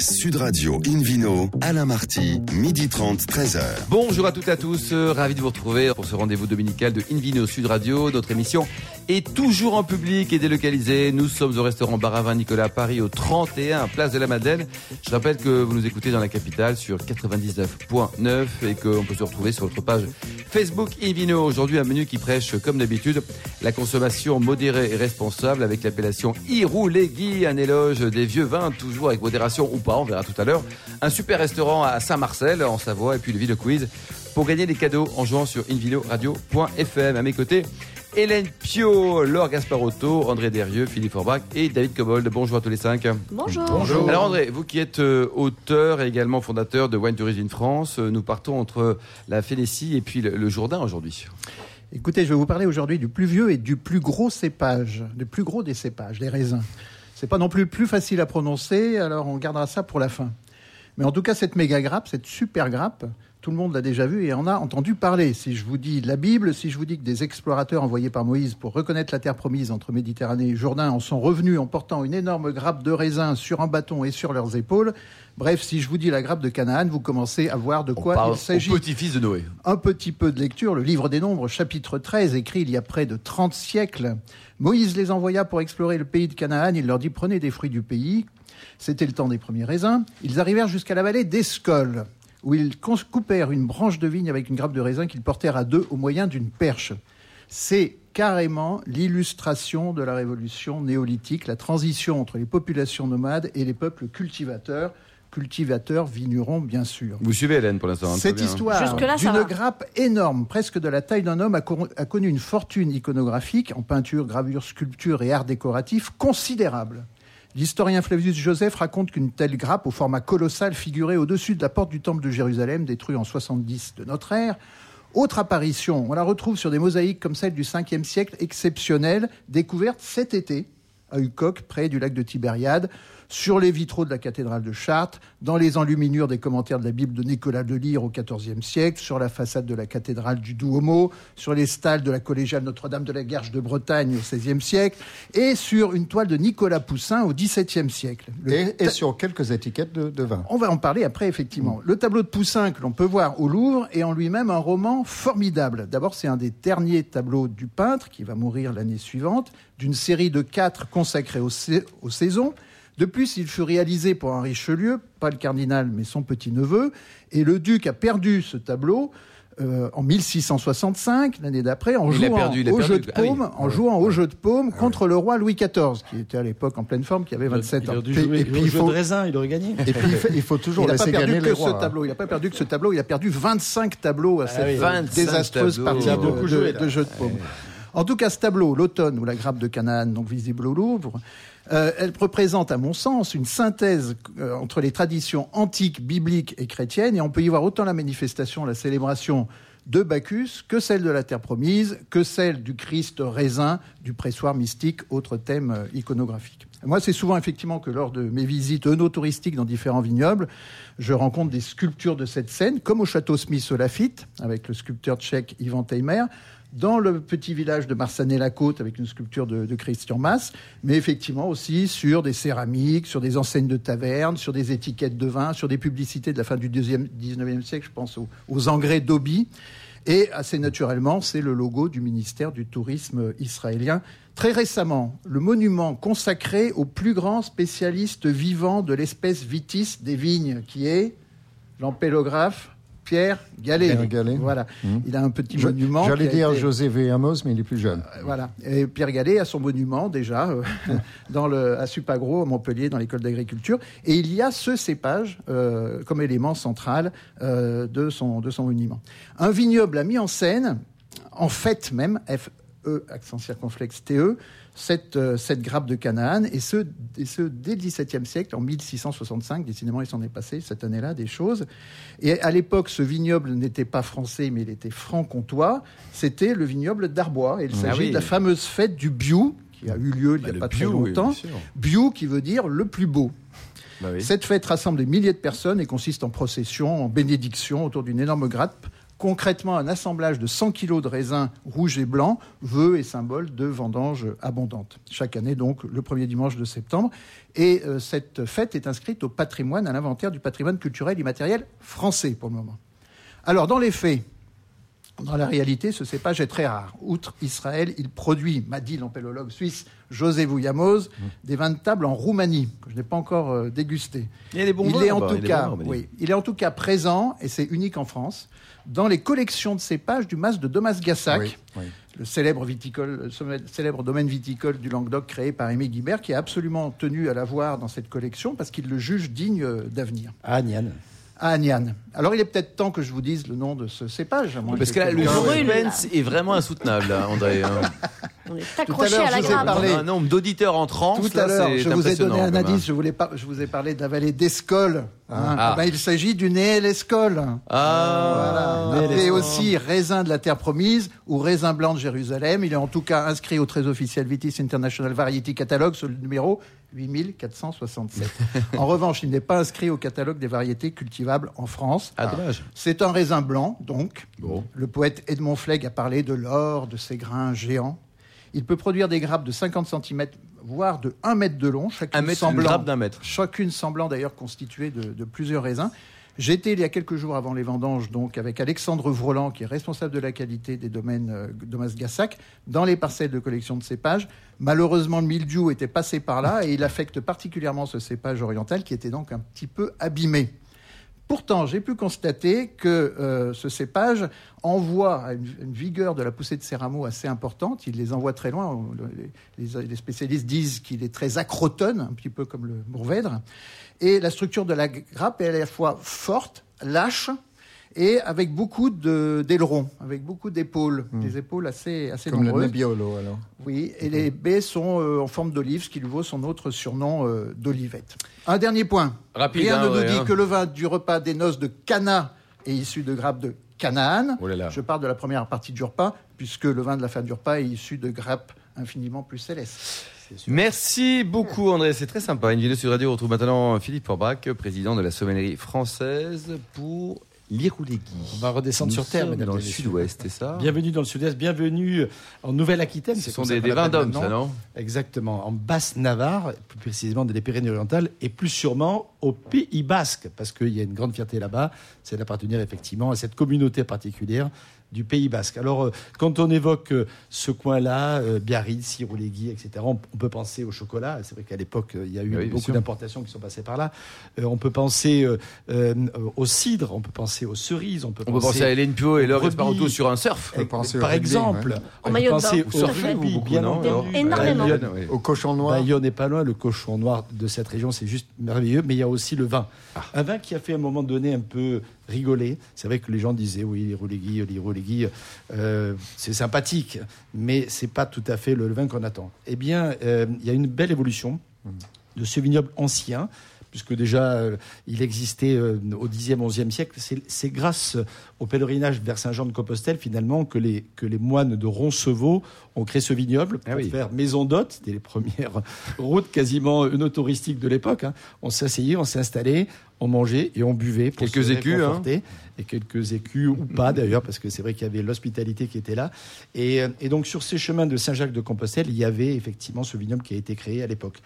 Sud Radio Invino, Alain Marty, midi 30, 13h. Bonjour à toutes et à tous, euh, ravi de vous retrouver pour ce rendez-vous dominical de Invino Sud Radio. Notre émission est toujours en public et délocalisée. Nous sommes au restaurant Baravin Nicolas à Paris au 31 Place de la Madeleine. Je rappelle que vous nous écoutez dans la capitale sur 99.9 et qu'on peut se retrouver sur notre page Facebook Invino. Aujourd'hui, un menu qui prêche, comme d'habitude, la consommation modérée et responsable avec l'appellation Iroulegui, un éloge des vieux vins, toujours avec modération ou pas, on verra tout à l'heure. Un super restaurant à Saint-Marcel, en Savoie, et puis le vidéo quiz pour gagner des cadeaux en jouant sur invinoradio.fm. À mes côtés, Hélène Pio, Laure Gasparotto, André Derieux, Philippe Forbach et David Cobold. Bonjour à tous les cinq. Bonjour. Alors André, vous qui êtes euh, auteur et également fondateur de Wine Tourism France, euh, nous partons entre la Fénécie et puis le, le Jourdain aujourd'hui. Écoutez, je vais vous parler aujourd'hui du plus vieux et du plus gros cépage, du plus gros des cépages, les raisins. C'est pas non plus plus facile à prononcer, alors on gardera ça pour la fin. Mais en tout cas, cette méga grappe, cette super grappe, tout le monde l'a déjà vu et en a entendu parler. Si je vous dis la Bible, si je vous dis que des explorateurs envoyés par Moïse pour reconnaître la terre promise entre Méditerranée et Jourdain en sont revenus en portant une énorme grappe de raisins sur un bâton et sur leurs épaules, bref, si je vous dis la grappe de Canaan, vous commencez à voir de quoi il s'agit. petit-fils de Noé. Un petit peu de lecture, le livre des Nombres, chapitre 13, écrit il y a près de 30 siècles. Moïse les envoya pour explorer le pays de Canaan. Il leur dit prenez des fruits du pays. C'était le temps des premiers raisins. Ils arrivèrent jusqu'à la vallée d'Escol, où ils coupèrent une branche de vigne avec une grappe de raisin qu'ils portèrent à deux au moyen d'une perche. C'est carrément l'illustration de la révolution néolithique, la transition entre les populations nomades et les peuples cultivateurs, cultivateurs, vignerons bien sûr. Vous suivez Hélène pour l'instant. hein, Cette bien. histoire d'une grappe énorme, presque de la taille d'un homme, a connu une fortune iconographique en peinture, gravure, sculpture et art décoratif considérable. L'historien Flavius Joseph raconte qu'une telle grappe au format colossal figurait au-dessus de la porte du temple de Jérusalem, détruit en 70 de notre ère. Autre apparition, on la retrouve sur des mosaïques comme celle du 5e siècle, exceptionnelle, découverte cet été à Ucoque, près du lac de Tibériade, sur les vitraux de la cathédrale de Chartres, dans les enluminures des commentaires de la Bible de Nicolas de Lyre au XIVe siècle, sur la façade de la cathédrale du Duomo, sur les stalles de la collégiale Notre-Dame de la Guerche de Bretagne au XVIe siècle, et sur une toile de Nicolas Poussin au XVIIe siècle. Le Et, sur quelques étiquettes de, de vin. on va en parler après, effectivement. Le tableau de Poussin que l'on peut voir au Louvre est en lui-même un roman formidable. D'abord, c'est un des derniers tableaux du peintre, qui va mourir l'année suivante, d'une série de quatre consacrés aux, sa- aux saisons. De plus, il fut réalisé pour un Richelieu, pas le cardinal, mais son petit-neveu. Et le duc a perdu ce tableau euh, en 1665, l'année d'après, en Il a jouant perdu, il au perdu. jeu de Ah oui. paume, en jouant au jeu de paume contre le roi Louis XIV, qui était à l'époque en pleine forme, qui avait 27 il ans. jouer et puis il faut- de raisin, il aurait gagné. Et puis il faut, il toujours il n'a pas laisser perdu gagner que les ce rois. hein. tableau. Il n'a pas perdu que ce tableau. Il a perdu 25 tableaux à cette oui. 25 désastreuse tableaux. partie Il de, de jeu de paume. En tout cas, ce tableau, l'automne ou la grappe de Canaan, donc visible au Louvre, euh, elle représente, à mon sens, une synthèse euh, entre les traditions antiques, bibliques et chrétiennes, et on peut y voir autant la manifestation, la célébration de Bacchus que celle de la terre promise, que celle du Christ raisin, du pressoir mystique, autre thème euh, iconographique. Moi, c'est souvent effectivement que lors de mes visites œnotouristiques dans différents vignobles, je rencontre des sculptures de cette scène, comme au château Smith au Lafitte, avec le sculpteur tchèque Ivan Teimer, dans le petit village de Marsanet-la-Côte, avec une sculpture de, Christian Masse, mais effectivement aussi sur des céramiques, sur des enseignes de tavernes, sur des étiquettes de vin, sur des publicités de la fin du deuxième- 19e siècle, je pense aux, aux engrais d'Obi. Et assez naturellement, c'est le logo du ministère du Tourisme israélien. Très récemment, le monument consacré au plus grand spécialiste vivant de l'espèce vitis des vignes, qui est l'ampélographe Pierre Gallet. Pierre Gallet. Voilà. Mhm. Il a un petit Je- monument. J'allais dire été- José V. Amos, mais il est plus jeune. euh, Voilà. Et Pierre Gallet a son monument déjà euh, dans le, à Supagro, à Montpellier, dans l'école d'agriculture. Et il y a ce cépage euh, comme élément central de, son, de son monument. Un vignoble a mis en scène, en fait même, F-E, accent circonflexe T-E, cette, euh, cette grappe de Canaan, et ce, et ce dès le XVIIe siècle, en 1665. Décidément, il s'en est passé cette année-là des choses. Et à l'époque, ce vignoble n'était pas français, mais il était franc-comtois. C'était le vignoble d'Arbois. Et il Ah s'agit oui. de la fameuse fête du Biou, qui a eu lieu il n'y a Bah, pas très bio, oui, longtemps. sûr. Biou, qui veut dire le plus beau. Bah oui. Cette fête rassemble des milliers de personnes et consiste en procession, en bénédiction autour d'une énorme grappe Concrètement, un assemblage de 100 kg de raisins rouges et blancs veut et symbole de vendanges abondantes. Chaque année, donc, le premier dimanche de septembre. Et euh, cette fête est inscrite au patrimoine, à l'inventaire du patrimoine culturel immatériel français pour le moment. Alors, dans les faits, dans la réalité, ce cépage est très rare. Outre Israël, il produit, m'a dit l'ampélologue suisse José Vouyamoz, des vins de table en Roumanie, que je n'ai pas encore euh, dégusté. Il y a des bons il vins est en tout il cas, bon en Roumanie. oui, il est en tout cas présent, et c'est unique en France, dans les collections de cépages du mas de Domas Gassac, Oui, oui. le célèbre, viticole, le sommet- célèbre domaine viticole du Languedoc créé par Aimé Guibert, qui a absolument tenu à l'avoir dans cette collection parce qu'il le juge digne euh, d'avenir. Ah, Nian. À Agnan. Alors il est peut-être temps que je vous dise le nom de ce cépage. à moins Parce que là, le suspense est vraiment insoutenable, là, André. hein. On est à accroché l'heure, à, la grappe. parlé. Un nombre d'auditeurs en transe. Tout à l'heure, je vous ai donné un indice. Je, voulais pas, je vous ai parlé de la vallée d'Escol. hein. Ah. Eh ben, il s'agit du Néel-Escol. Ah, Voilà. Appelé aussi raisin de la terre promise ou raisin blanc de Jérusalem. Il est en tout cas inscrit au très officiel Vitis International Variety Catalogue sur le numéro 8467. en revanche, il n'est pas inscrit au catalogue des variétés cultivables en France. Ah, dommage. C'est un raisin blanc, donc. Bon. Le poète Edmond Flegg a parlé de l'or, de ses grains géants. Il peut produire des grappes de 50 cm, voire de 1 mètre de long, chacune Un mètre, une semblant, grappe mètre. chacune semblant d'ailleurs constituée de, de plusieurs raisins. J'étais il y a quelques jours avant les vendanges, donc avec Alexandre Vroland, qui est responsable de la qualité des domaines euh, Domas Gassac, dans les parcelles de collection de cépages. Malheureusement, le mildiou était passé par là et il affecte particulièrement ce cépage oriental qui était donc un petit peu abîmé. Pourtant, j'ai pu constater que euh, ce cépage envoie une, vigueur de la poussée de ses rameaux assez importante. Il les envoie très loin. Les spécialistes disent qu'il est très acrotone, un petit peu comme le mourvèdre. Et la structure de la grappe est à la fois forte, lâche, et avec beaucoup d'ailerons, avec beaucoup d'épaules, des épaules assez, assez Comme le nombreuses. Nebbiolo, alors. Oui, et les baies sont euh, en forme d'olive, ce qui lui vaut son autre surnom euh, d'olivette. Un dernier point. Rapide, Rien hein, ne nous ouais, dit hein. que le vin du repas des noces de Cana est issu de grappes de Canaan. Oh là là. Je parle de la première partie du repas, puisque le vin de la fin du repas est issu de grappes infiniment plus célestes. Merci beaucoup, André. C'est très sympa. Une vidéo sur Radio. On retrouve maintenant Philippe Forbach, président de la sommellerie française pour l'Iroulégui. On va redescendre Nous sur Terre, mesdames dans le sud-ouest, c'est ça? Bienvenue dans le sud-est, bienvenue en Nouvelle-Aquitaine. Ce sont des, vins d'hommes, ça, non? Exactement, en Basse-Navarre, plus précisément des Pyrénées-Orientales, et plus sûrement au Pays Basque, parce qu'il y a une grande fierté là-bas, c'est d'appartenir effectivement à cette communauté particulière du Pays Basque. Alors, euh, quand on évoque euh, ce coin-là, euh, Biarritz, Irouléguy, etc., on, on peut penser au chocolat. C'est vrai qu'à l'époque, il y a eu Oui, beaucoup d'importations qui sont passées par là. On peut penser au cidre, on peut penser aux cerises, on peut On penser à Hélène Pio et leur Brebis. Esperanto sur un surf. peut penser au par rugby, exemple, on peut penser au rugby, bien entendu. Énormément. Au cochon noir. Bayonne n'est pas loin, le cochon noir de cette région, c'est juste merveilleux. Mais il y a aussi le vin. Un vin qui a fait à un moment donné un peu rigoler. C'est vrai que les gens disaient, oui, les rouléguis, les rouléguis, euh, c'est sympathique, mais c'est pas tout à fait le vin qu'on attend. Eh bien, euh, il y a une belle évolution de ce vignoble ancien, puisque déjà euh, il existait euh, au 10e, 11e siècle. C'est- grâce au pèlerinage vers Saint-Jean-de-Compostelle, finalement, que les, que les moines de Roncevaux ont créé ce vignoble pour Ah oui. faire maison d'hôte. C'était les premières routes quasiment œnotouristiques de l'époque. hein. On s'asseyait, on s'installait, on mangeait et on buvait. Pour Quelques se écus, hein. Et quelques écus, ou pas d'ailleurs, parce que c'est vrai qu'il y avait l'hospitalité qui était là. Et, euh, et donc sur ces chemins de Saint-Jacques-de-Compostelle, il y avait effectivement ce vignoble qui a été créé à l'époque.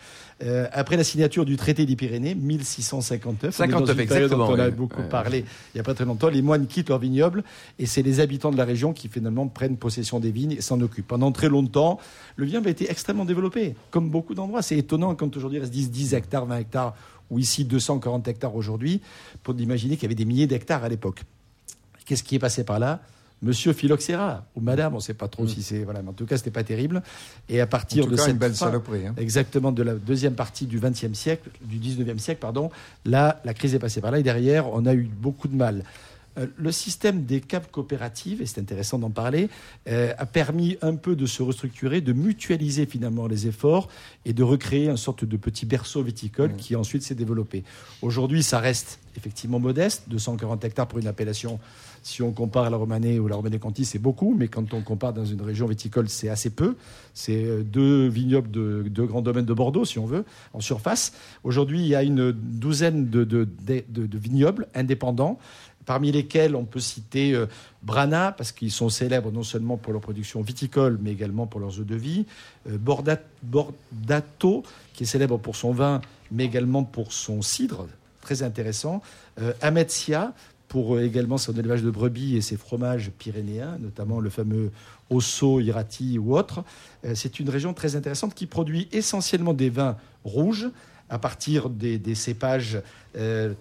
Euh, après la signature du traité des Pyrénées, 1659, on est dans 59, une période dont exactement, on a oui. beaucoup Ouais. parlé il n'y a pas très longtemps, les moines quittent leur vignoble et c'est les habitants de la région qui finalement prennent possession des vignes et s'en occupent. Pendant très longtemps, le vignoble a été extrêmement développé, comme beaucoup d'endroits. C'est étonnant quand aujourd'hui il reste 10, 10 hectares, 20 hectares, ou ici 240 hectares aujourd'hui, pour imaginer qu'il y avait des milliers d'hectares à l'époque. Qu'est-ce qui est passé par là? Monsieur Phylloxéra, ou Madame, on ne sait pas trop si c'est... Voilà, mais en tout cas, c'était pas terrible. Et à En partir tout de cas, cette une belle fin- saloperie. hein. Exactement, de la deuxième partie du XXe siècle, du XIXe siècle, pardon. Là, la crise est passée par là et derrière, on a eu beaucoup de mal. Euh, le système des caves coopératives, et c'est intéressant d'en parler, euh, a permis un peu de se restructurer, de mutualiser finalement les efforts et de recréer une sorte de petit berceau viticole qui ensuite s'est développé. Aujourd'hui, ça reste effectivement modeste, 240 hectares pour une appellation. Si on compare la Romanée ou la Romanée-Conti, c'est beaucoup, mais quand on compare dans une région viticole, c'est assez peu. C'est euh, deux vignobles de deux grands domaines de Bordeaux, si on veut, en surface. Aujourd'hui, il y a une douzaine de, de, de- de- de vignobles indépendants, parmi lesquels on peut citer euh, Brana, parce qu'ils sont célèbres non seulement pour leur production viticole, mais également pour leurs eaux de vie. Euh, Borda- Bordato, qui est célèbre pour son vin, mais également pour son cidre, très intéressant. Euh, Ametsia, pour euh, également son élevage de brebis et ses fromages pyrénéens, notamment le fameux Osso, Irati ou autre. C'est une région très intéressante qui produit essentiellement des vins rouges à partir des, cépages euh,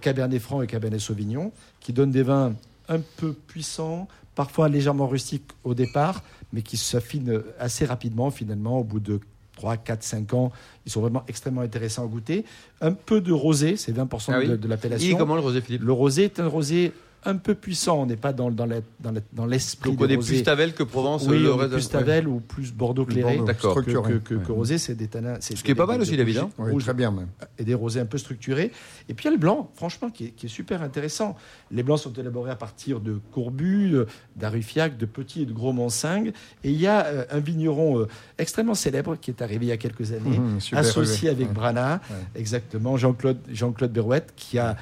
Cabernet Franc et Cabernet Sauvignon, qui donnent des vins un peu puissants, parfois légèrement rustiques au départ, mais qui s'affinent assez rapidement finalement au bout de 3, 4, 5 ans. Ils sont vraiment extrêmement intéressants à goûter. Un peu de rosé, c'est 20% Ah oui de, l'appellation. comment le rosé, Philippe? Le rosé est un rosé un peu puissant. On n'est pas dans, dans la- dans la- dans l'esprit Donc on est rosés. plus Tavel que Provence Oui, le on est reste- plus Tavel ou plus Bordeaux clairé Bordeaux, que, structuré, que, que- ouais. que rosé. C'est des tanins. Ce qui est pas mal aussi, David, hein Oui, très bien même. et des rosés un peu structurés. Et puis il y a le blanc, franchement, qui est, qui est super intéressant. Les blancs sont élaborés à partir de courbus, d'Arufiac, de petits et de gros Montsing. Et il y a euh, un vigneron euh, extrêmement célèbre qui est arrivé il y a quelques années, super associé avec Ouais. Brana, Ouais. exactement, Jean-Claude Jean-Claude Berouette, qui a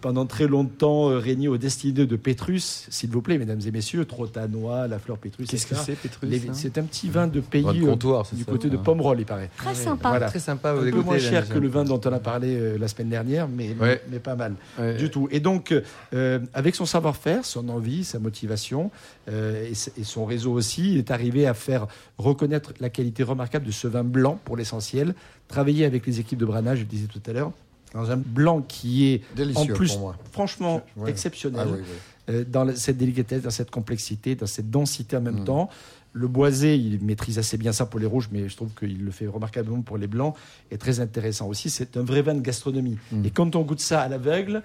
pendant très longtemps euh, régné aux destinées de Pétrus, s'il vous plaît, mesdames et messieurs, Trotanois, la fleur Pétrus. Qu'est-ce que c'est, Pétrus Les- hein C'est un petit vin de pays Vin de euh, comptoir, du ça, côté de hein. Pomerol, il paraît. Très sympa. Voilà. Très sympa, vous Un peu écoutez, moins cher que le vin dont on a parlé euh, la semaine dernière, mais, Ouais. mais pas mal Ouais. du tout. Et donc, euh, avec son savoir-faire, son envie, sa motivation euh, et, et son réseau aussi, il est arrivé à faire reconnaître la qualité remarquable de ce vin blanc pour l'essentiel. Travailler avec les équipes de Brana, je le disais tout à l'heure, dans un blanc qui est Délicieux en plus pour moi. franchement Ouais. exceptionnel Ah oui, oui. euh, dans cette délicatesse, dans cette complexité, dans cette densité en même Mm. temps. Le boisé, il maîtrise assez bien ça pour les rouges, mais je trouve qu'il le fait remarquablement pour les blancs. Et très intéressant aussi, c'est un vrai vin de gastronomie. Mm. Et quand on goûte ça à l'aveugle,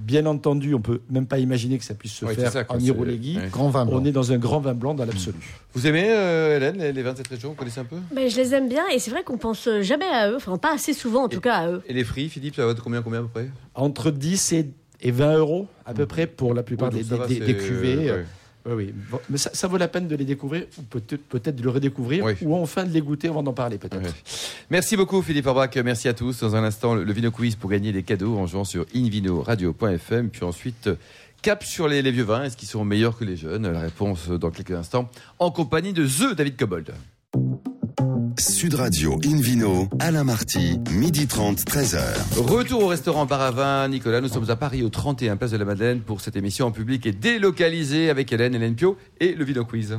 bien entendu, on peut même pas imaginer que ça puisse se faire ça, en ouais. Grand vin blanc. On est dans un grand vin blanc dans l'absolu. Vous aimez, euh, Hélène, les, les vins de cette région Vous connaissez un peu? Ben, je les aime bien et c'est vrai qu'on pense jamais à eux, enfin pas assez souvent en tout cas à eux. Et les prix, Philippe, ça va de combien, combien à peu près? Entre 10 et, et 20 euros à peu près pour la plupart Oh, des, ça va, des- c'est- des cuvées. ouais. Oui, oui. Bon, mais ça, ça vaut la peine de les découvrir, ou peut-être peut de le redécouvrir, Oui. ou enfin de les goûter avant d'en parler peut-être. Merci beaucoup Philippe Orbach, merci à tous. Dans un instant, le, le Vino Quiz pour gagner des cadeaux en jouant sur invinoradio.fm. Puis ensuite, cap sur les, les vieux vins. Est-ce qu'ils sont meilleurs que les jeunes? La réponse dans quelques instants, en compagnie de The David Cobold. Sud Radio Invino, Alain Marty, midi 30, 13h. Retour au restaurant Bar à Vin, Nicolas. Nous sommes à Paris au 31 Place de la Madeleine pour cette émission en public et délocalisée avec Hélène, Hélène Pio et le Vino Quiz.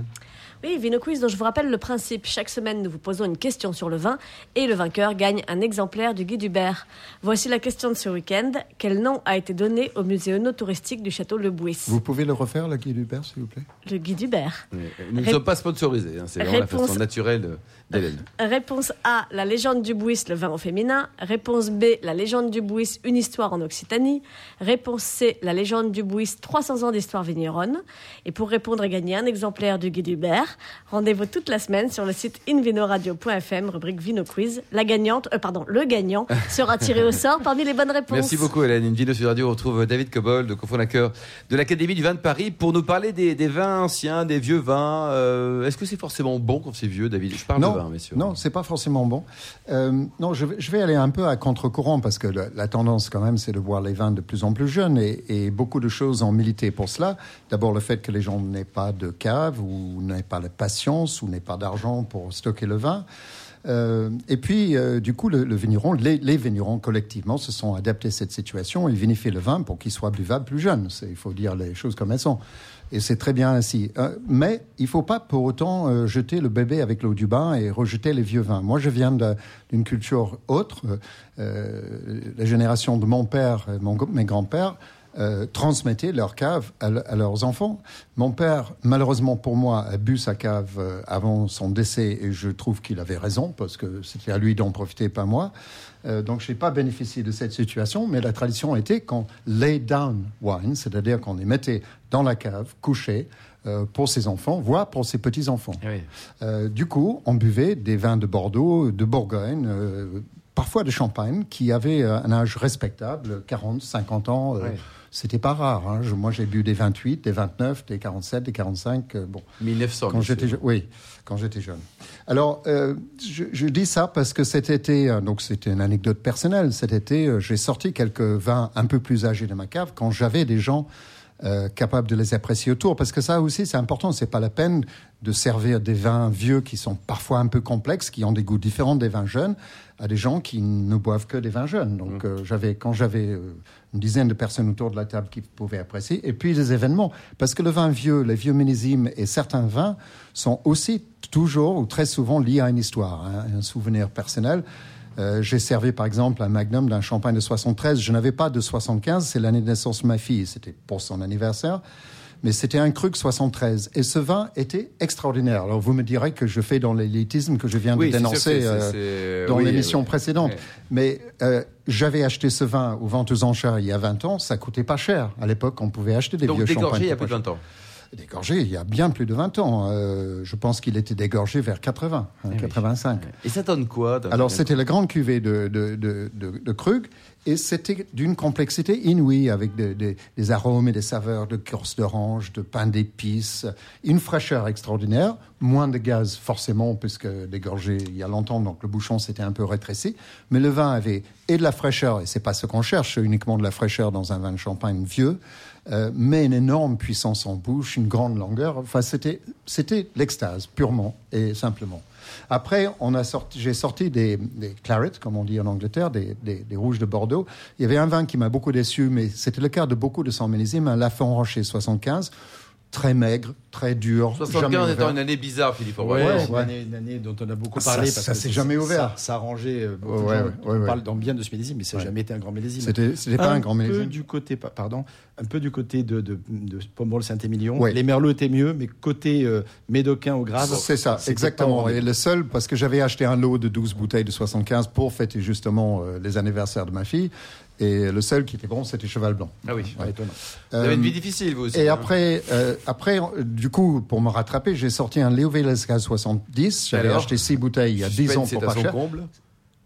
Oui, Vino Quiz, dont je vous rappelle le principe. Chaque semaine, nous vous posons une question sur le vin et le vainqueur gagne un exemplaire du guide Hubert. Voici la question de ce week-end. Quel nom a été donné au musée touristique du château Le Bouis? Vous pouvez le refaire, le guide Hubert, s'il vous plaît? Le guide Hubert. Nous ne Ré- sommes pas sponsorisés, hein, c'est vraiment la Réponse- façon naturelle euh, d'Hélène. Réponse A, la légende du Bouis, le vin au féminin. Réponse B, la légende du Bouis, une histoire en Occitanie. Réponse C, la légende du Bouis, 300 ans d'histoire vigneronne. Et pour répondre et gagner un exemplaire du guide Hubert, rendez-vous toute la semaine sur le site invinoradio.fm, rubrique Vino Quiz. La gagnante, euh, pardon, le gagnant sera tiré au sort parmi les bonnes réponses. Merci beaucoup Hélène. Une vidéo sur Radio, on retrouve David Cobold, cofondateur de l'Académie du vin de Paris, pour nous parler des, des vins anciens, des vieux vins. Euh, Est-ce que c'est forcément bon quand c'est vieux, David? Je parle non, de vin, messieurs. non, c'est pas forcément bon. Euh, non, je vais, je vais aller un peu à contre-courant parce que la, la tendance, quand même, c'est de voir les vins de plus en plus jeunes et, et beaucoup de choses ont milité pour cela. D'abord, le fait que les gens n'aient pas de cave ou n'aient pas la patience ou n'aient pas d'argent pour stocker le vin. Euh, et puis, euh, du coup, le, vigneron, les, vignerons collectivement se sont adaptés à cette situation. Ils vinifient le vin pour qu'il soit buvable plus jeune. Il faut dire les choses comme elles sont. Et c'est très bien ainsi. Euh, mais il faut pas pour autant jeter le bébé avec l'eau du bain et rejeter les vieux vins. Moi, je viens de- d'une culture autre. La génération de mon père, et mon, mes grands-pères, euh, transmettaient leur cave à, le- à leurs enfants. Mon père, malheureusement pour moi, a bu sa cave euh, avant son décès et je trouve qu'il avait raison parce que c'était à lui d'en profiter, pas moi. Euh, donc, je n'ai pas bénéficié de cette situation, mais la tradition était qu'on lay down wine, c'est-à-dire qu'on les mettait dans la cave, couchés, euh, pour ses enfants, voire pour ses petits-enfants. Oui. Euh, du coup, on buvait des vins de Bordeaux, de Bourgogne, parfois de Champagne, qui avaient un âge respectable, 40, 50 ans. C'était pas rare. hein. Je- moi, j'ai bu des 28, des 29, des 47, des 45. euh, bon, 1900. quand j'étais jeune. Oui, quand j'étais jeune. Alors, euh, je, je dis ça parce que cet été, euh, donc c'était une anecdote personnelle. Cet été, euh, j'ai sorti quelques vins un peu plus âgés de ma cave quand j'avais des gens euh, capables de les apprécier autour. Parce que ça aussi, c'est important. C'est pas la peine de servir des vins vieux qui sont parfois un peu complexes, qui ont des goûts différents des vins jeunes, à des gens qui ne boivent que des vins jeunes. Donc, euh, j'avais quand j'avais euh, une dizaine de personnes autour de la table qui pouvaient apprécier, et puis les événements, parce que le vin vieux, les vieux millésimes et certains vins sont aussi toujours ou très souvent liés à une histoire, hein, un souvenir personnel. Euh, J'ai servi par exemple un magnum d'un champagne de 73. Je n'avais pas de 75, c'est l'année de naissance de ma fille, c'était pour son anniversaire. Mais c'était un cru 73. Et ce vin était extraordinaire. Alors vous me direz que je fais dans l'élitisme que je viens Oui, de dénoncer euh, dans oui, l'émission oui. précédente. Mais euh, j'avais acheté ce vin aux ventes aux enchères il y a 20 ans. Ça coûtait pas cher. À l'époque, on pouvait acheter des Donc vieux dégorgé champagnes. il y a plus de pas 20 ans. Dégorgé il y a bien plus de 20 ans. Euh, je pense qu'il était dégorgé vers 80, Eh hein, 85. Et ça donne quoi Alors, c'était la grande cuvée de, de, de, de, de Krug, et c'était d'une complexité inouïe, avec des- des- des arômes et des saveurs de corse d'orange, de pain d'épices, une fraîcheur extraordinaire, moins de gaz forcément, puisque dégorgé il y a longtemps, donc le bouchon s'était un peu rétréci, mais le vin avait et de la fraîcheur, et c'est pas ce qu'on cherche, uniquement de la fraîcheur dans un vin de champagne vieux, euh, mais une énorme puissance en bouche, une grande longueur. Enfin, c'était, c'était l'extase, purement et simplement. Après, on a sorti, j'ai sorti des, des clarets, comme on dit en Angleterre, des, des, des rouges de Bordeaux. Il y avait un vin qui m'a beaucoup déçu, mais c'était le cas de beaucoup de 100 millésimes, un Lafon Rocher 75, très maigre, très dur. jamais 75 étant une année bizarre, Philippe. Ouais, c'est une, ouais. année, une année dont on a beaucoup Ça- parlé. ça parce que s'est c'est- jamais ouvert. Ça, ça a arrangé. euh, beaucoup de Ouais, gens. ouais, on ouais, parle ouais. dans bien de ce millésime, mais ça n'a Ouais. jamais été un grand millésime. C'était, c'était pas un grand peu millésime. du côté, pa- pardon, un peu du côté de, de, Saint-Émilion. Ouais. Les merlots étaient mieux, mais côté euh, médocain au grave. C'est ça, exactement. Et le seul, parce que j'avais acheté un lot de 12 bouteilles de 75 pour fêter justement euh, les anniversaires de ma fille. Et le seul qui était bon, c'était Cheval Blanc. Ah oui. Ouais, étonnant. Vous avez une Euh, vie difficile, vous aussi. Et hein. après, euh, après, euh, du coup, pour me rattraper, j'ai sorti un Léo Velasquez 70. J'avais acheté six bouteilles il y a 10 ans pour pas cher. comble.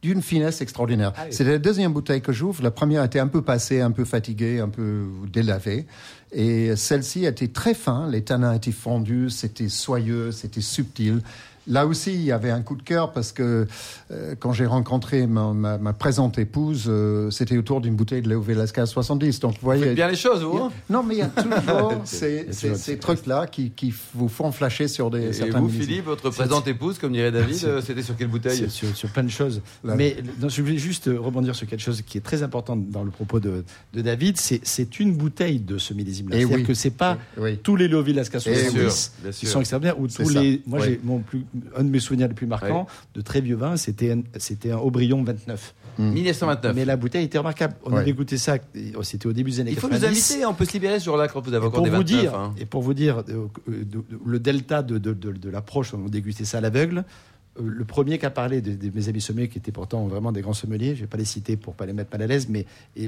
D'une finesse extraordinaire. Ah oui. C'était la deuxième bouteille que j'ouvre. La première était un peu passée, un peu fatiguée, un peu délavée. Et celle-ci était très fin. Les tanins étaient fondus, c'était soyeux, c'était subtil. Là aussi, il y avait un coup de cœur parce que euh, quand j'ai rencontré ma, ma, ma présente épouse, euh, c'était autour d'une bouteille de Léo Velasquez 70. Donc, vous Vous voyez, faites bien les choses, vous. a- hein Non, mais il y a toujours ces, ces, ces trucs-là qui, qui vous font flasher sur des, Et certains vous, millésimes. Philippe, votre présente épouse, comme dirait David, euh, c'était sur quelle bouteille Sur, plein de choses. Là. Mais non, je voulais juste rebondir sur quelque chose qui est très important dans le propos de, de David. C'est, une bouteille de ce millésime-là. Eh C'est-à-dire oui. que c'est pas Oui. tous les Eh Bien 70 sûr, bien qui sont extraordinaires ou tous les. Moi, j'ai mon plus, un de mes souvenirs les plus marquants de très vieux vin, c'était un, c'était un Aubryon 29. 1929. Mais la bouteille était remarquable. On Ouais. avait goûté ça. et, C'était au début des années Il faut 90. nous inviter, on peut se libérer ce jour-là quand vous avez Et encore pour des vous 29. dire, hein. et pour vous dire euh, euh, de- de- le delta de, de, de- de l'approche, on dégustait ça à l'aveugle. Euh, Le premier qui a parlé de, de mes amis sommeliers, qui étaient pourtant vraiment des grands sommeliers, je vais pas les citer pour pas les mettre mal à l'aise, mais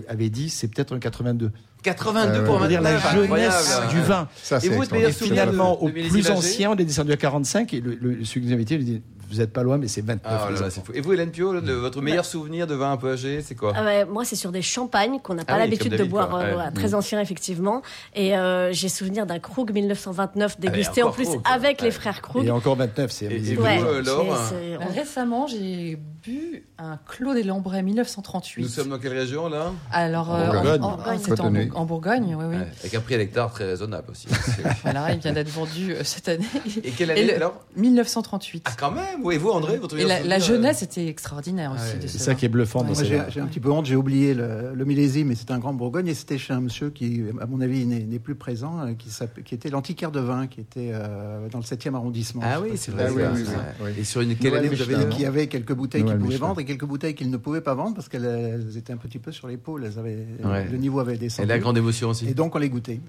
avait dit c'est peut-être un 82. 82 Euh, pour On va dire la 29, jeunesse du vin. Ça, Et c'est vous, Et finalement, au plus ancien, on est descendu à 45 et le, le, celui qui nous invitait lui dit vous êtes pas loin, mais c'est 29. Ah, là là, fou. Et vous, Hélène Pio, le- votre meilleur souvenir de vin un peu âgé, c'est quoi Ah ouais, moi, c'est sur des champagnes qu'on n'a pas Ah oui, l'habitude de boire, euh, Ouais. très ancien effectivement. Et euh, j'ai souvenir d'un Krug 1929 mais dégusté en plus Krug, avec les Ouais. frères Krug. Et encore 29, c'est un Et- et millésime. vous, Ouais, euh, Laure Euh, Récemment, j'ai bu un Clos des Lambrais 1938. Nous sommes dans quelle région, là? Alors, En euh, Bourgogne. en- en- c'est Côte en, Bourgogne, oui, oui. Ouais, Avec un prix à l'hectare très raisonnable aussi. Voilà, il vient d'être vendu euh, cette année. Et quelle Et année, le- alors? 1938. Ah, quand même Oui, et vous, André, votre Et la, jeunesse était extraordinaire aussi. ouais, de C'est ce ça qui est bluffant dans Ouais. J'ai vins. j'ai un petit peu honte, j'ai oublié le, le millésime, et c'était un grand Bourgogne, et c'était chez un monsieur qui, à mon avis, n'est plus présent, euh, qui, était l'antiquaire de vin, qui était euh, dans le 7e arrondissement. Ah oui, c'est vrai. Et sur une quelle année vous avez Qui avait quelques bouteilles qu'il pouvait Michelin. vendre et quelques bouteilles qu'il ne pouvait pas vendre parce qu'elles elles étaient un petit peu sur l'épaule, elles avaient Ouais. le niveau avait Et descendu. la grande émotion aussi. Et donc on les goûtait.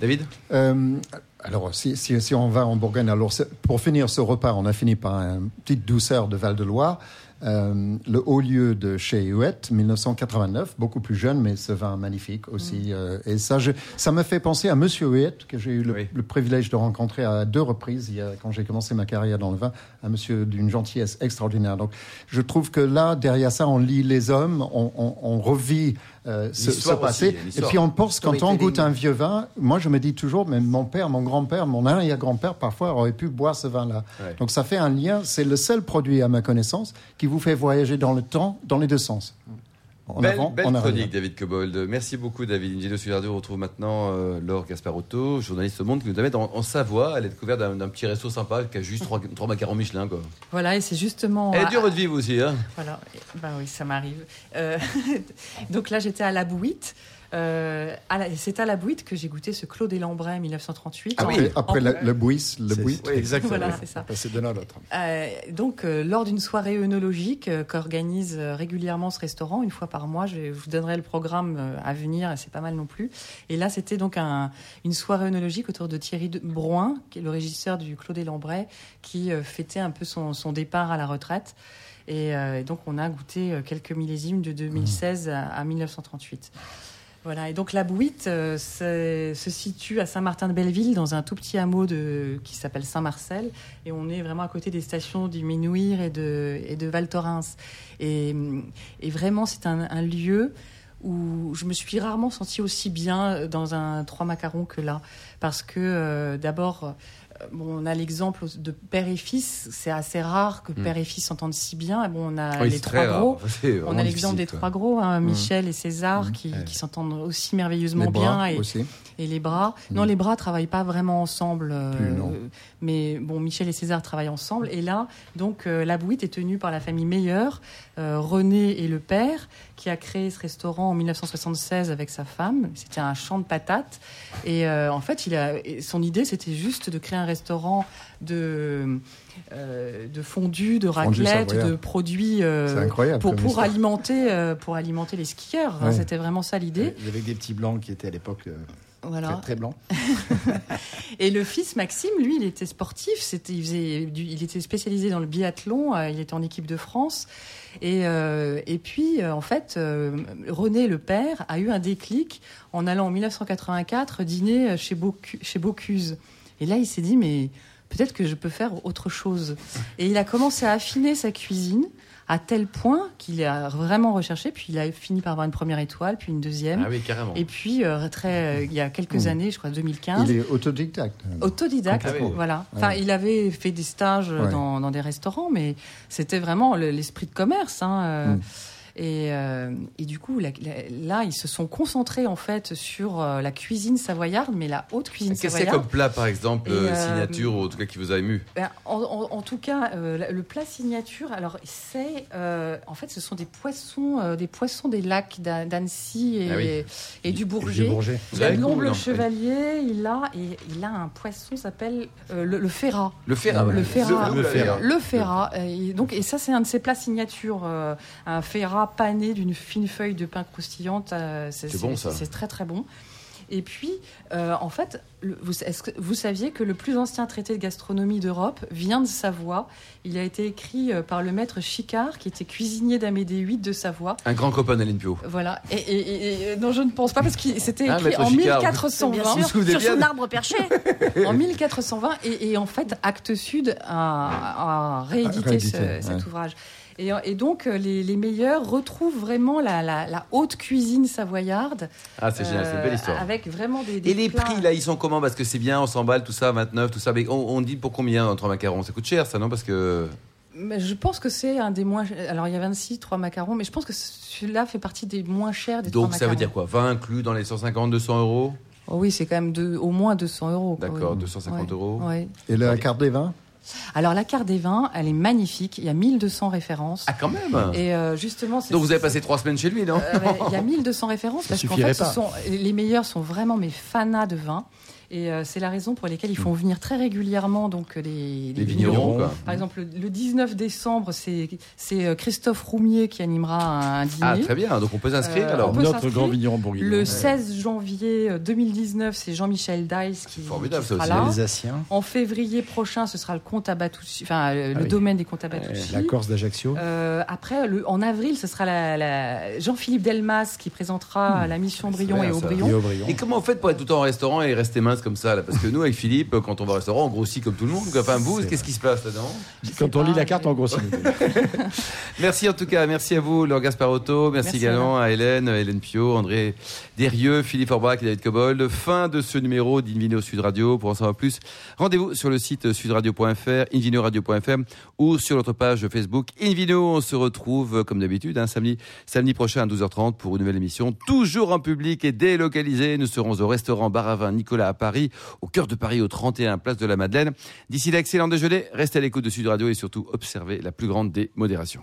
David? Euh, alors, si, si, si on va en Bourgogne, alors pour finir ce repas, on a fini par une petite douceur de Val-de-Loire. Euh, le haut lieu de chez Huette, 1989, beaucoup plus jeune, mais ce vin magnifique aussi. euh, et ça, je, ça me fait penser à Monsieur Huette, que j'ai eu le, Oui. le privilège de rencontrer à deux reprises il y a- quand j'ai commencé ma carrière dans le vin, un monsieur d'une gentillesse extraordinaire. Donc, je trouve que là, derrière ça, on lit les hommes, on, on, on revit euh, ce, ce passé. aussi, Et puis on pense, quand on goûte un vieux vin, moi je me dis toujours, mais mon père, mon grand-père, mon arrière-grand-père, parfois aurait pu boire ce vin-là. Ouais. Donc ça fait un lien, c'est le seul produit à ma connaissance qui vous fait voyager dans le temps, dans les deux sens. En belle avant, belle en arrière. chronique, David Cobold. Merci beaucoup, David. Ingénieur sur Radio. On retrouve maintenant euh, Laure Gasparotto, journaliste au Monde, qui nous amène en, en Savoie. Elle est découverte d'un d'un petit resto sympa qui a juste trois, trois macarons Michelin. Quoi. Voilà, et c'est justement. Elle est dure votre vie, vous aussi. Hein Voilà, ben oui, ça m'arrive. Euh, donc là, j'étais à la Bouite. Euh, la- c'est à la Bouite que j'ai goûté ce Clos des Lambrais 1938. Ah En- oui, Après, après en- le, le bouis, le C'est- bouis. oui, exactement. Voilà, c'est ça. Passer de l'un à l'autre. Euh, donc, euh, lors d'une soirée œnologique euh, qu'organise régulièrement ce restaurant, une fois par mois, je, vous donnerai le programme euh, à venir, et c'est pas mal non plus. Et là, c'était donc un- une soirée œnologique autour de Thierry de- Brouin, qui est le régisseur du Clos des Lambrais, qui euh, fêtait un peu son, son départ à la retraite. Et, euh, et donc, on a goûté quelques millésimes de 2016 à, à 1938. Voilà, et donc la Bouite euh, se situe à Saint-Martin-de-Belleville, dans un tout petit hameau qui s'appelle Saint-Marcel, et on est vraiment à côté des stations du Ménouir et de, Val Thorens. Et, vraiment, c'est un, lieu où je me suis rarement sentie aussi bien dans un trois macarons que là, parce que euh, d'abord, bon, on a l'exemple de père et fils, c'est assez rare que Mm. père et fils s'entendent si bien. Bon, on a Oui, les trois gros. On a l'exemple des trois gros, hein, Michel et César, Mmh. qui, qui s'entendent aussi merveilleusement Les bien. bras Et, aussi. et les bras. Non, Mm. les bras travaillent pas vraiment ensemble. euh, non. mais bon, Michel et César travaillent ensemble. Et là, donc, euh, la bouite est tenue par la famille Meilleur, René et le père, qui a créé ce restaurant en 1976 avec sa femme. C'était un champ de patates. Et euh, en fait, il a, son idée, c'était juste de créer un restaurant de, euh, de fondue, de raclette, de produits. euh, pour, alimenter euh, pour alimenter les skieurs. Hein, c'était vraiment ça l'idée. Avec des petits blancs qui étaient à l'époque euh, voilà. très, très blancs. et le fils Maxime lui il était sportif. C'était il faisait du- il était spécialisé dans le biathlon euh, il était en équipe de France. Et euh, et puis euh, en fait René le père a eu un déclic en allant en 1984 dîner chez Bocu- chez Bocuse et là il s'est dit mais peut-être que je peux faire autre chose et il a commencé à affiner sa cuisine à tel point qu'il a vraiment recherché, puis il a fini par avoir une première étoile, puis une deuxième. Ah oui, carrément. Et puis, euh, très, euh, il y a quelques Mm. années, je crois 2015, Il est autodidacte. autodidacte. Complètement. Voilà. Enfin, Ouais. il avait fait des stages Ouais. dans, dans des restaurants, mais c'était vraiment le- l'esprit de commerce. Hein, euh, Mm. Et, euh, et du coup, la- la- là, ils se sont concentrés en fait sur euh, la cuisine savoyarde, mais la haute cuisine Qu'est-ce qu'il y a savoyarde. comme plat, par exemple, euh, signature, ou en tout cas qui vous a ému Ben, en, en- en tout cas, le plat signature, alors c'est, en fait, ce sont des poissons, des poissons des lacs d'A- d'Annecy et, Ah oui. et du Du Bourget. Bourget. Vous Il y a le non chevalier, il a et il a un poisson s'appelle le, le. Le ferrat. Le ferrat. Le, ferrat. Le ferrat. Et donc et ça c'est un de ses plats signatures, euh, un ferrat pané d'une fine feuille de pain croustillante. euh, C'est bon, ça. C'est très très bon. Et puis, euh, en fait, le- vous, est-ce que vous saviez que le plus ancien traité de gastronomie d'Europe vient de Savoie? Il a été écrit euh, par le maître Chicard, qui était cuisinier d'Amédée VIII de Savoie. Un grand copain d'Aline Pio. Voilà. Et, et- et- et- non, je ne pense pas parce que c'était Ah, écrit en Chicard. Bien 1420. Vous vous sûr, souvenez sur son arbre perché. en 1420 et, et en fait Actes Sud a, a réédité, Réédité, ce- ouais. cet ouvrage. Et, et donc euh, les, les meilleurs retrouvent vraiment la, la- la haute cuisine savoyarde Ah, c'est génial, c'est une belle euh, histoire. avec vraiment des, des Et les plats- prix, là, ils sont comment? Parce que c'est bien, on s'emballe, tout ça, 29, tout ça. Mais on, on dit pour combien entre macarons? Ça coûte cher, ça, non? Parce que. Mais je pense que c'est un des moins alors il y a 26 trois macarons mais je pense que celui-là fait partie des moins chers des Donc ça veut dire quoi? 20 inclus dans les 150, 200 euros? Oh oui c'est quand même de, au moins 200 euros D'accord, oui. 250 Ouais, euros. ouais. Et la carte des vins? Alors la carte des vins elle est magnifique il y a 1200 références Ah, quand même et euh, justement c'est Donc vous avez passé trois semaines chez lui, non? Euh, Il y a 1200 références Ça parce qu'en fait, ce pas. sont, les meilleurs sont vraiment mes fanas de vin. Et euh, c'est la raison pour laquelle ils font venir très régulièrement donc les, Les vignerons, quoi. Par exemple, le 19 décembre, c'est euh, Christophe Roumier qui animera un dîner. Ah, très bien. Donc on peut s'inscrire Euh, alors. peut Notre grand vigneron bourguignon. Le Ouais. 16 janvier euh, 2019, c'est Jean-Michel Dice qui, formidable, qui ça sera aussi. là. En février prochain, ce sera le comte à Batouchi, enfin euh, Ah le oui. domaine des comtes à Batouchi. la Corse d'Ajaccio. Euh, après, le, en avril, ce sera la, la- Jean-Philippe Delmas qui présentera la mission Brion et. Aubryon. Et Aubryon. Et comment vous faites pour être tout le temps au restaurant et rester mince comme ça là Parce que nous, avec Philippe, quand on va au restaurant, on grossit comme tout le monde. Enfin, vous, qu'est-ce qui se passe là-dedans? Quand on lit la carte, mais- en gros, c'est Merci en tout cas, merci à vous, Laure Gasparotto, merci, Merci, également à Hélène, Hélène Pio, André Derieux, Philippe Orbach et David Cobold. Fin de ce numéro d'Invino Sud Radio. Pour en savoir plus, rendez-vous sur le site sudradio.fr, invinoradio.fm ou sur notre page Facebook Invino. On se retrouve comme d'habitude un samedi, samedi prochain à 12h30 pour une nouvelle émission, toujours en public et délocalisée. Nous serons au restaurant Bar à Vin Nicolas à Paris, au cœur de Paris, au 31 Place de la Madeleine. D'ici là, excellent déjeuner, restez à l'écoute de Sud Radio et surtout observez la plus grande des modérations.